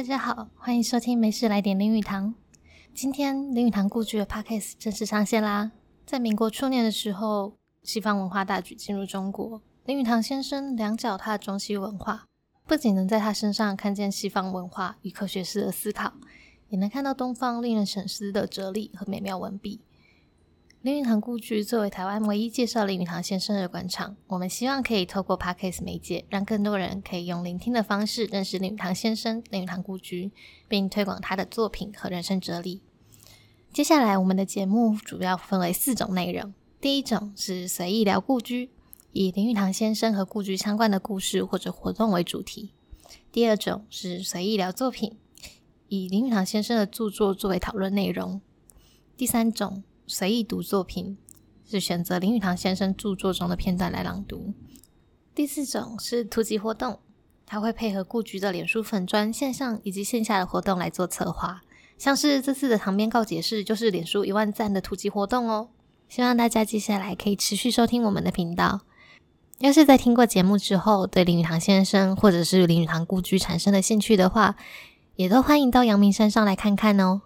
大家好，欢迎收听《没事来点林语堂》。今天林语堂故居的 Podcast 正式上线啦！在民国初年的时候，西方文化大举进入中国，林语堂先生两脚踏中西文化，不仅能在他身上看见西方文化与科学式的思考，也能看到东方令人省思的哲理和美妙文笔。林语堂故居作为台湾唯一介绍林语堂先生的馆场，我们希望可以透过 Podcast 媒介，让更多人可以用聆听的方式认识林语堂先生、林语堂故居，并推广他的作品和人生哲理。接下来，我们的节目主要分为四种内容：第一种是随意聊故居，以林语堂先生和故居相关的故事或者活动为主题；第二种是随意聊作品，以林语堂先生的著作作为讨论内容；第三种。随意读作品，是选择林语堂先生著作中的片段来朗读。第四种是突击活动，他会配合故居的脸书粉砖线上以及线下的活动来做策划，像是这次的堂边告解室就是脸书一万赞的突击活动哦。希望大家接下来可以持续收听我们的频道。要是在听过节目之后，对林语堂先生或者是林语堂故居产生了兴趣的话，也都欢迎到阳明山上来看看哦。